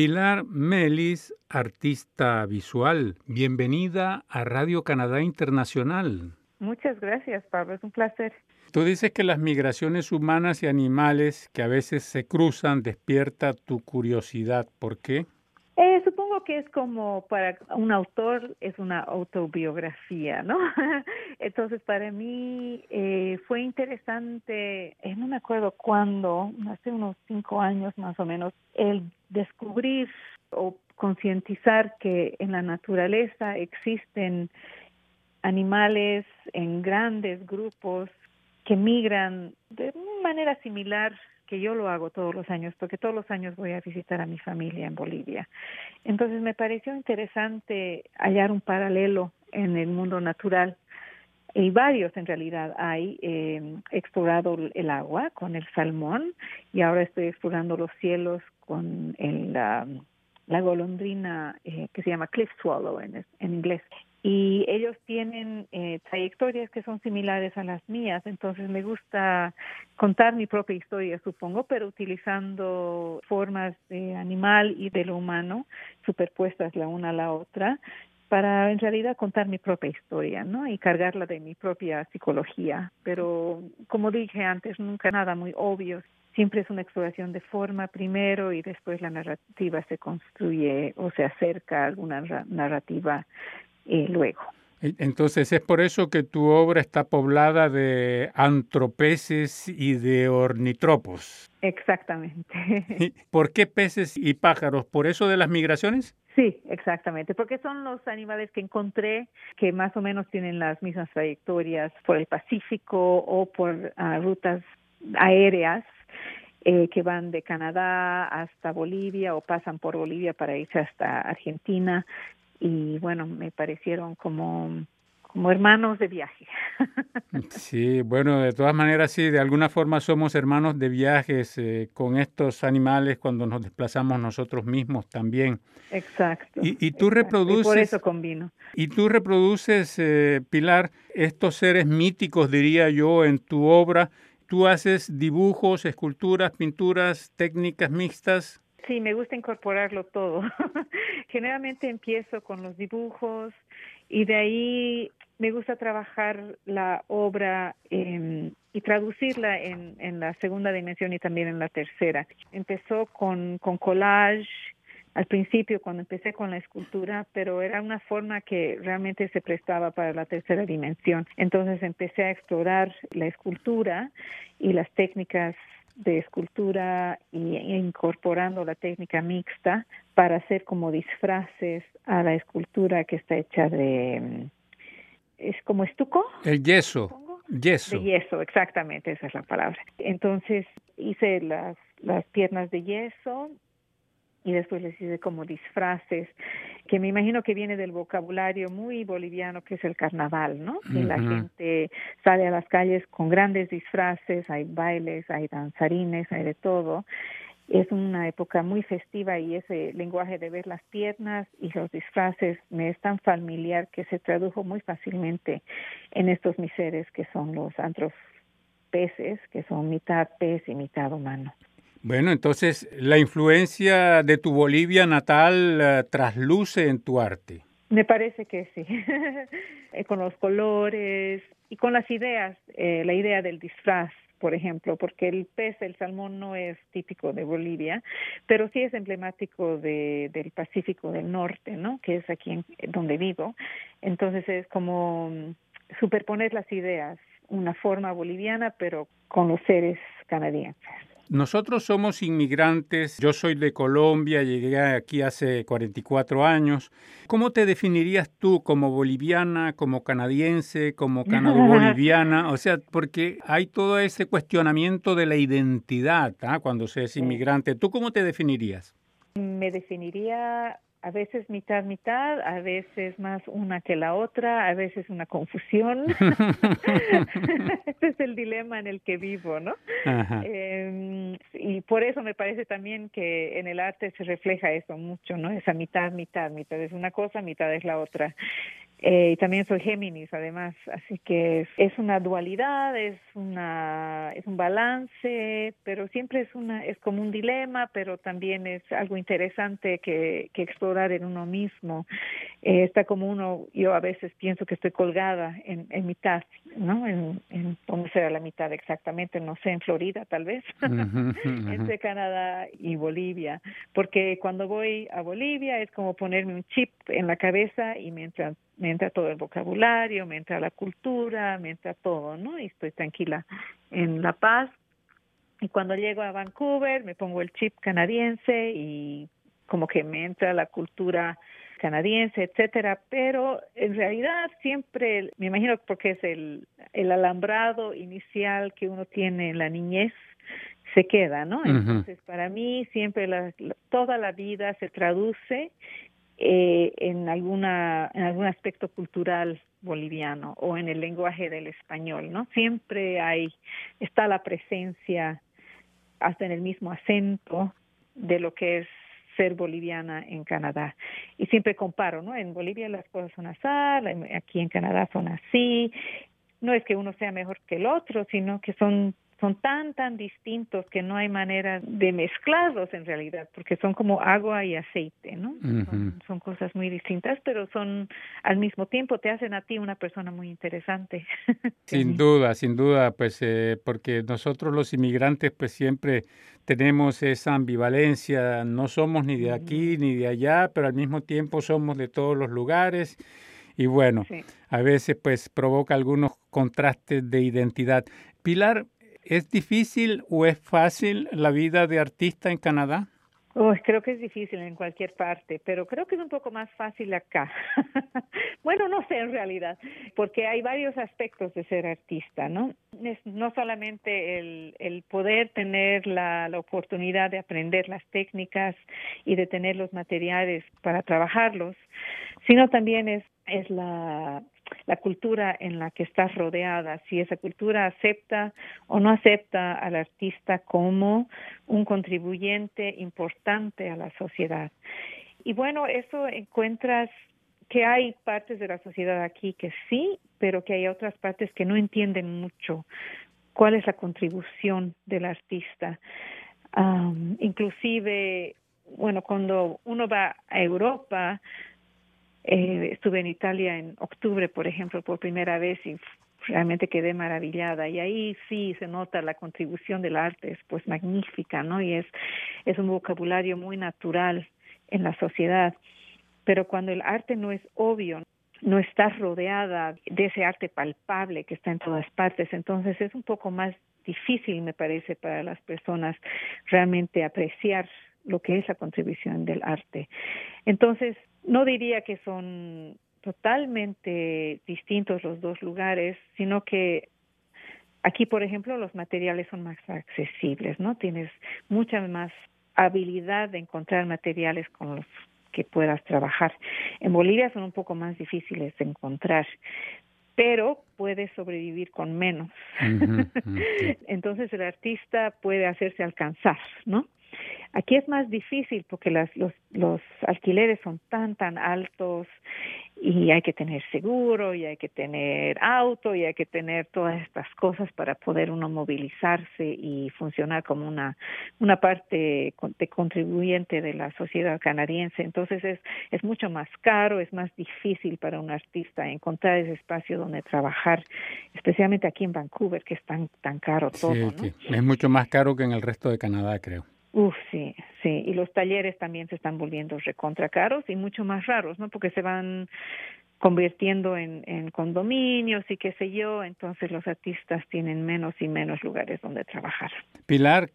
Pilar Melis, artista visual, bienvenida a Radio Canadá Internacional. Muchas gracias, Pablo, es un placer. Tú dices que las migraciones humanas y animales que a veces se cruzan despierta tu curiosidad. ¿Por qué? Eh, supongo que es como para un autor, es una autobiografía, ¿no? Entonces, para mí eh, fue interesante, eh, no me acuerdo cuándo, hace unos cinco años más o menos, el descubrir o concientizar que en la naturaleza existen animales en grandes grupos que migran de manera similar que yo lo hago todos los años, porque todos los años voy a visitar a mi familia en Bolivia. Entonces me pareció interesante hallar un paralelo en el mundo natural y varios en realidad hay. Eh, explorado el agua con el salmón y ahora estoy explorando los cielos con el, la, golondrina eh, que se llama cliff swallow en inglés y ellos tienen eh, trayectorias que son similares a las mías, entonces me gusta contar mi propia historia, supongo, pero utilizando formas de animal y de lo humano superpuestas la una a la otra para en realidad contar mi propia historia, ¿no? Y cargarla de mi propia psicología, pero como dije antes, nunca nada muy obvio. Siempre es una exploración de forma primero y después la narrativa se construye o se acerca a alguna narrativa eh, luego. Entonces es por eso que tu obra está poblada de antropeces y de ornitropos. Exactamente. ¿Por qué peces y pájaros? ¿Por eso de las migraciones? Sí, exactamente, porque son los animales que encontré que más o menos tienen las mismas trayectorias por el Pacífico o por ah, rutas aéreas eh, que van de Canadá hasta Bolivia o pasan por Bolivia para irse hasta Argentina y bueno, me parecieron como como hermanos de viaje. Sí, bueno, de todas maneras, sí, de alguna forma somos hermanos de viajes eh, con estos animales cuando nos desplazamos nosotros mismos también. Exacto. Y, tú reproduces... por eso combino. Y tú reproduces, eh, Pilar, estos seres míticos, diría yo, en tu obra. Tú haces dibujos, esculturas, pinturas, técnicas mixtas. Sí, me gusta incorporarlo todo. Generalmente empiezo con los dibujos y de ahí me gusta trabajar la obra y traducirla en, en, la segunda dimensión y también en la tercera. Empezó con, con collage al principio cuando empecé con la escultura, pero era una forma que realmente se prestaba para la tercera dimensión. Entonces empecé a explorar la escultura y las técnicas de escultura y incorporando la técnica mixta para hacer como disfraces a la escultura que está hecha de es como estuco el yeso yeso. De yeso exactamente esa es la palabra. Entonces hice las las piernas de yeso y después les hice como disfraces, que me imagino que viene del vocabulario muy boliviano que es el carnaval, ¿no? Que la gente sale a las calles con grandes disfraces, hay bailes, hay danzarines, hay de todo. Es una época muy festiva y ese lenguaje de ver las piernas y los disfraces me es tan familiar que se tradujo muy fácilmente en estos miseres que son los antros peces, que son mitad pez y mitad humano. Bueno, entonces la influencia de tu Bolivia natal eh, trasluce en tu arte. Me parece que sí, eh, con los colores y con las ideas, eh, la idea del disfraz, por ejemplo, porque el pez, el salmón no es típico de Bolivia, pero sí es emblemático de, del Pacífico del Norte, ¿no? Que es aquí en, donde vivo. Entonces es como mm, superponer las ideas, una forma boliviana, pero con los seres canadienses. Nosotros somos inmigrantes, yo soy de Colombia, llegué aquí hace 44 años. ¿Cómo te definirías tú como boliviana, como canadiense, como canado-boliviana? O sea, porque hay todo ese cuestionamiento de la identidad ¿ah? cuando se es inmigrante. ¿Tú cómo te definirías? Me definiría a veces mitad mitad, a veces más una que la otra, a veces una confusión. Ese es el dilema en el que vivo, ¿no? Eh, y por eso me parece también que en el arte se refleja eso mucho, ¿no? Esa mitad mitad, mitad es una cosa, mitad es la otra. Eh, y también soy Géminis, además, así que es, una dualidad, es una es un balance, pero siempre es una es como un dilema, pero también es algo interesante que, que explorar en uno mismo. Eh, está como uno, yo a veces pienso que estoy colgada en, en mitad, ¿no? En, en dónde será la mitad exactamente, no sé, en Florida tal vez, entre Canadá y Bolivia, porque cuando voy a Bolivia es como ponerme un chip en la cabeza y mientras me entra todo el vocabulario, me entra la cultura, me entra todo, ¿no? Y estoy tranquila en La Paz. Y cuando llego a Vancouver me pongo el chip canadiense y como que me entra la cultura canadiense, etcétera, pero en realidad siempre, me imagino porque es el, el alambrado inicial que uno tiene en la niñez, se queda, ¿no? Entonces, para mí siempre la, toda la vida se traduce eh, en alguna en algún aspecto cultural boliviano o en el lenguaje del español no siempre hay está la presencia hasta en el mismo acento de lo que es ser boliviana en Canadá. Y siempre comparo no en Bolivia las cosas son así aquí en Canadá son así. No es que uno sea mejor que el otro sino que son son tan, tan distintos que no hay manera de mezclarlos en realidad, porque son como agua y aceite, ¿no? son, cosas muy distintas, pero son al mismo tiempo, te hacen a ti una persona muy interesante. Sin duda, sin duda, pues eh, porque nosotros los inmigrantes pues siempre tenemos esa ambivalencia, no somos ni de aquí ni de allá, pero al mismo tiempo somos de todos los lugares y bueno, a veces pues provoca algunos contrastes de identidad. Pilar, ¿Es difícil o es fácil la vida de artista en Canadá? Creo que es difícil en cualquier parte, pero creo que es un poco más fácil acá. bueno, no sé en realidad, porque hay varios aspectos de ser artista, ¿no? Es no solamente el, el poder tener la, la oportunidad de aprender las técnicas y de tener los materiales para trabajarlos, sino también es, es la la cultura en la que estás rodeada, si esa cultura acepta o no acepta al artista como un contribuyente importante a la sociedad. Y bueno, eso encuentras que hay partes de la sociedad aquí que sí, pero que hay otras partes que no entienden mucho cuál es la contribución del artista. inclusive, bueno, cuando uno va a Europa, eh, estuve en Italia en octubre, por ejemplo, por primera vez y realmente quedé maravillada y ahí sí se nota la contribución del arte, es pues magnífica, ¿no? Y es, es un vocabulario muy natural en la sociedad. Pero cuando el arte no es obvio, no está rodeada de ese arte palpable que está en todas partes, entonces es un poco más difícil, me parece, para las personas realmente apreciar lo que es la contribución del arte. Entonces, no diría que son totalmente distintos los dos lugares, sino que aquí, por ejemplo, los materiales son más accesibles, ¿no? Tienes mucha más habilidad de encontrar materiales con los que puedas trabajar. En Bolivia son un poco más difíciles de encontrar, pero puedes sobrevivir con menos. Entonces el artista puede hacerse alcanzar, ¿no? Aquí es más difícil porque las, los, los alquileres son tan, tan altos y hay que tener seguro y hay que tener auto y hay que tener todas estas cosas para poder uno movilizarse y funcionar como una, una parte de contribuyente de la sociedad canadiense. Entonces es, es mucho más caro, es más difícil para un artista encontrar ese espacio donde trabajar, especialmente aquí en Vancouver, que es tan, tan caro todo. Es mucho más caro que en el resto de Canadá, creo. Uf, sí, sí. Y los talleres también se están volviendo recontra caros y mucho más raros, ¿no? Porque se van convirtiendo en, en condominios y qué sé yo, entonces los artistas tienen menos y menos lugares donde trabajar. Pilar,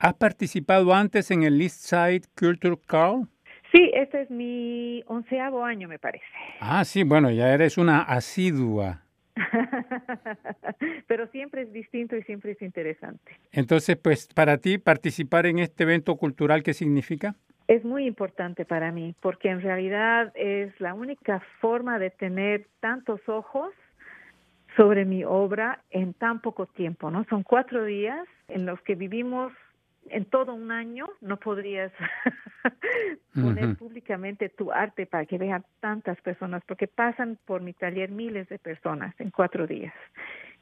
¿has participado antes en el East Side Culture Call? Sí, este es mi onceavo año, me parece. Ah, sí, bueno, ya eres una asidua. Pero siempre es distinto y siempre es interesante. Entonces, pues, para ti, participar en este evento cultural, ¿qué significa? Es muy importante para mí, porque en realidad es la única forma de tener tantos ojos sobre mi obra en tan poco tiempo, ¿no? Son cuatro días en los que vivimos en todo un año, no podrías poner públicamente básicamente tu arte para que vean tantas personas, porque pasan por mi taller miles de personas en cuatro días.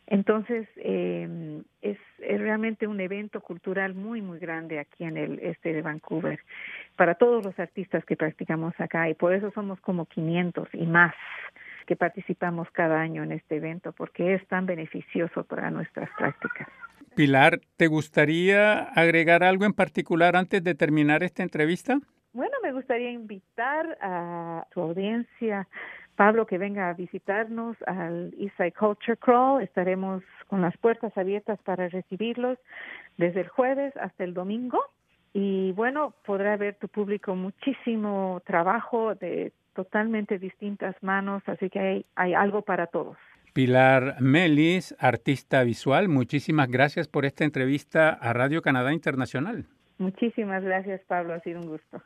Entonces, eh, es, es, realmente un evento cultural muy, muy grande aquí en el este de Vancouver para todos los artistas que practicamos acá y por eso somos como 500 y más que participamos cada año en este evento porque es tan beneficioso para nuestras prácticas. Pilar, ¿te gustaría agregar algo en particular antes de terminar esta entrevista? Bueno, me gustaría invitar a tu audiencia Pablo que venga a visitarnos al Eastside Culture Crawl. Estaremos con las puertas abiertas para recibirlos desde el jueves hasta el domingo. Y bueno, podrá ver tu público muchísimo trabajo de totalmente distintas manos, así que hay, hay algo para todos. Pilar Melis, artista visual, muchísimas gracias por esta entrevista a Radio Canadá Internacional. Muchísimas gracias, Pablo, ha sido un gusto.